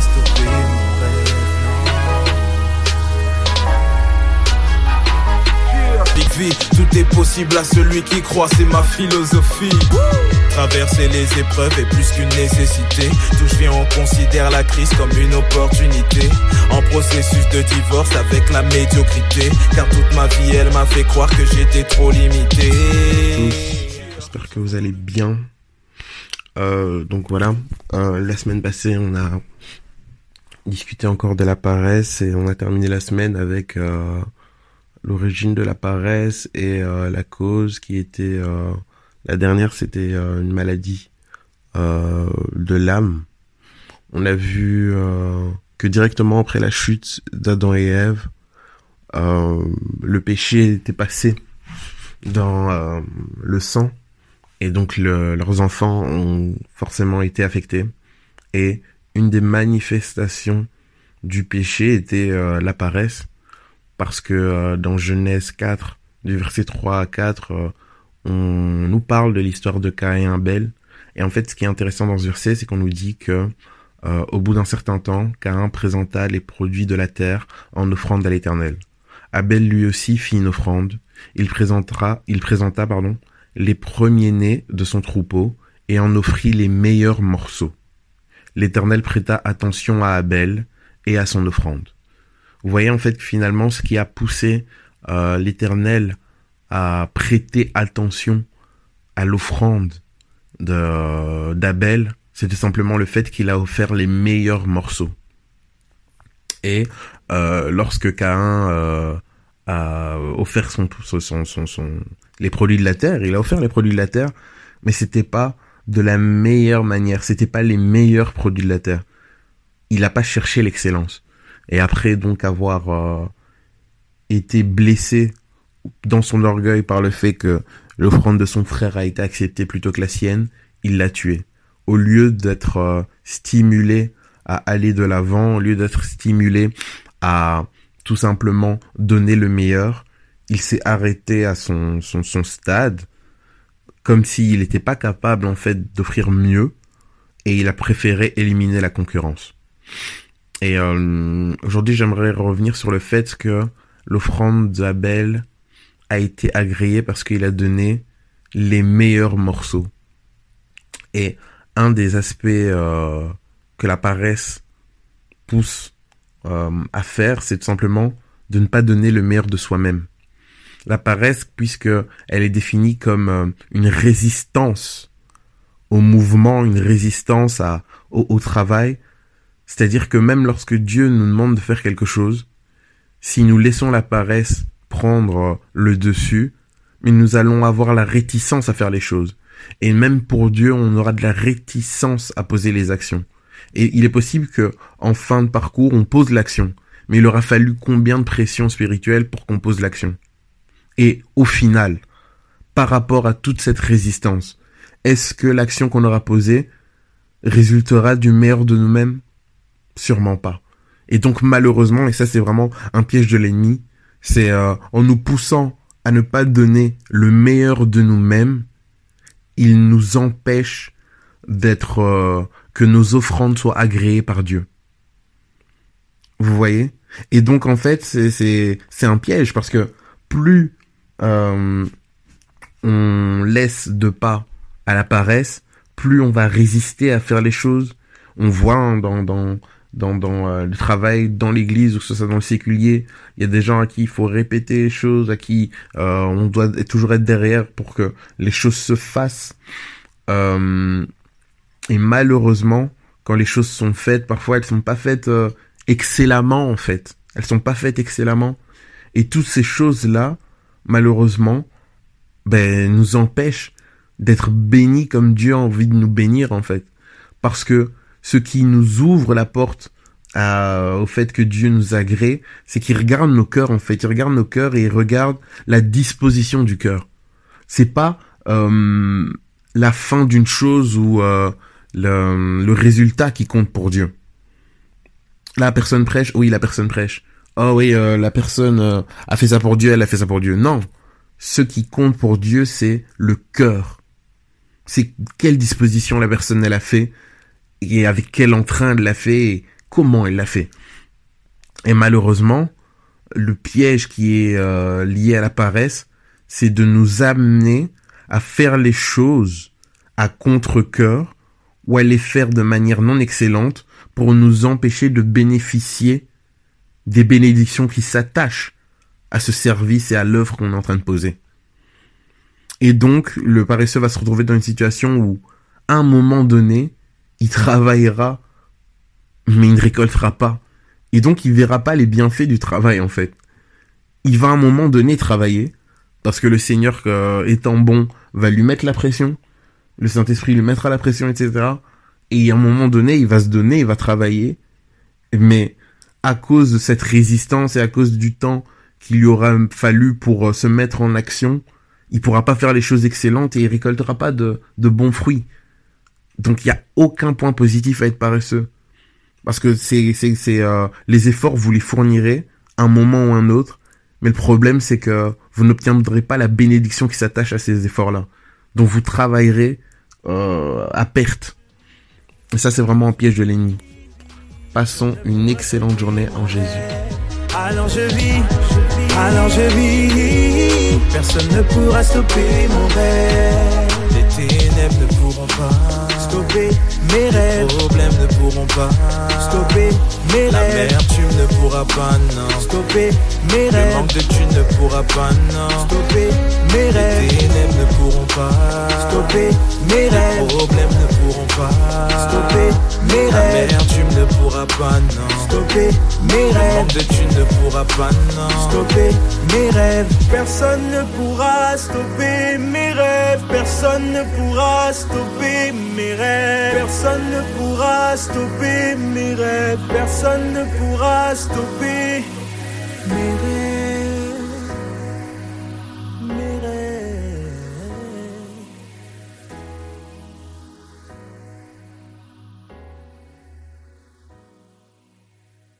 stopper mon rêve. Big V, tout est possible à celui qui croit, c'est ma philosophie. Traverser les épreuves est plus qu'une nécessité. D'où je viens, on considère la crise comme une opportunité. En processus de divorce avec la médiocrité. Car toute ma vie, elle m'a fait croire que j'étais trop limité. J'espère que vous allez bien. Euh, donc voilà, euh, la semaine passée, on a discuté encore de la paresse et on a terminé la semaine avec euh, l'origine de la paresse et euh, la cause qui était euh, la dernière c'était euh, une maladie de l'âme. On a vu que directement après la chute d'Adam et Ève le péché était passé dans le sang et donc le, leurs enfants ont forcément été affectés et une des manifestations du péché était la paresse parce que euh, dans Genèse 4, du verset 3 à 4, euh, on nous parle de l'histoire de Caïn et Abel. Et en fait, ce qui est intéressant dans ce verset, c'est qu'on nous dit que euh, au bout d'un certain temps, Caïn présenta les produits de la terre en offrande à l'Éternel. Abel lui aussi fit une offrande. Il présentera, il présenta, pardon, les premiers-nés de son troupeau et en offrit les meilleurs morceaux. L'Éternel prêta attention à Abel et à son offrande. Vous voyez en fait finalement ce qui a poussé euh, l'Éternel à prêter attention à l'offrande de d'Abel, c'était simplement le fait qu'il a offert les meilleurs morceaux. Et euh, lorsque Caïn euh, a offert son, son, son, son, les produits de la terre, il a offert les produits de la terre, mais c'était pas de la meilleure manière, c'était pas les meilleurs produits de la terre. Il n'a pas cherché l'excellence. Et après donc avoir euh, été blessé dans son orgueil par le fait que l'offrande de son frère a été acceptée plutôt que la sienne, il l'a tué. Au lieu d'être euh, stimulé à aller de l'avant, au lieu d'être stimulé à tout simplement donner le meilleur, il s'est arrêté à son, son, son stade, comme s'il n'était pas capable en fait d'offrir mieux, et il a préféré éliminer la concurrence. Et euh, aujourd'hui, j'aimerais revenir sur le fait que l'offrande d'Abel a été agréée parce qu'il a donné les meilleurs morceaux. Et un des aspects euh, que la paresse pousse euh, à faire, c'est tout simplement de ne pas donner le meilleur de soi-même. La paresse, puisque elle est définie comme euh, une résistance au mouvement, une résistance au, travail, c'est-à-dire que même lorsque Dieu nous demande de faire quelque chose, si nous laissons la paresse prendre le dessus, nous allons avoir la réticence à faire les choses. Et même pour Dieu, on aura de la réticence à poser les actions. Et il est possible que, en fin de parcours, on pose l'action. Mais il aura fallu combien de pression spirituelle pour qu'on pose l'action? Et au final, par rapport à toute cette résistance, est-ce que l'action qu'on aura posée résultera du meilleur de nous-mêmes? Sûrement pas. Et donc malheureusement, et ça c'est vraiment un piège de l'ennemi, c'est euh, en nous poussant à ne pas donner le meilleur de nous-mêmes, il nous empêche d'être euh, que nos offrandes soient agréées par Dieu. Vous voyez? Et donc en fait, c'est c'est un piège parce que plus euh, on laisse de pas à la paresse, plus on va résister à faire les choses. On voit hein, dans dans dans, dans euh, le travail dans l'église ou que ce soit dans le séculier il y a des gens à qui il faut répéter les choses à qui euh, on doit toujours être derrière pour que les choses se fassent. Euh, et malheureusement quand les choses sont faites parfois elles sont pas faites euh, excellemment en fait. Elles sont pas faites excellemment. Et toutes ces choses là malheureusement ben nous empêchent d'être bénis comme Dieu a envie de nous bénir en fait parce que ce qui nous ouvre la porte à, au fait que Dieu nous agrée, c'est qu'il regarde nos cœurs en fait, il regarde nos cœurs et il regarde la disposition du cœur. C'est pas euh, la fin d'une chose ou euh, le, le résultat qui compte pour Dieu. La personne prêche, oui la personne prêche. Oh oui, euh, la personne euh, a fait ça pour Dieu, elle a fait ça pour Dieu. Non, ce qui compte pour Dieu, c'est le cœur. C'est quelle disposition la personne elle a fait et avec quel entrain elle l'a fait, et comment il l'a fait. Et malheureusement, le piège qui est euh, lié à la paresse, c'est de nous amener à faire les choses à contre-cœur ou à les faire de manière non excellente pour nous empêcher de bénéficier des bénédictions qui s'attachent à ce service et à l'œuvre qu'on est en train de poser. Et donc, le paresseux va se retrouver dans une situation où, à un moment donné, il travaillera, mais il ne récoltera pas. Et donc, il verra pas les bienfaits du travail, en fait. Il va à un moment donné travailler, parce que le Seigneur, euh, étant bon, va lui mettre la pression. Le Saint-Esprit lui mettra la pression, etc. Et à un moment donné, il va se donner, il va travailler. Mais à cause de cette résistance et à cause du temps qu'il lui aura fallu pour euh, se mettre en action, il pourra pas faire les choses excellentes et il récoltera pas de, de bons fruits. Donc il y a aucun point positif à être paresseux. Parce que c'est, c'est, c'est, euh, les efforts, vous les fournirez un moment ou un autre. Mais le problème, c'est que vous n'obtiendrez pas la bénédiction qui s'attache à ces efforts-là. Donc vous travaillerez euh, à perte. Et ça, c'est vraiment un piège de l'ennemi. Passons une excellente journée en Jésus. Alors je vis, alors je vis. Personne ne pourra stopper mon rêve. Les ténèbres ne pourront pas stopper mes rêves. Les problèmes ne pourront pas stopper mes rêves. L'amertume ne pourra pas, non. Stopper mes rêves. Le manque de thunes ne pourra pas, non. Stopper mes rêves. Les ténèbres ne pourront pas stopper mes rêves. Les problèmes ne pourront pas stopper mes rêves. L'amertume ne pourra pas, non. Stopper mes rêves. Le manque de thunes ne pourra pas, non. Stopper mes rêves. Personne ne pourra stopper mes rêves. Personne ne pourra stopper mes Personne ne pourra stopper mes rêves. Personne ne pourra stopper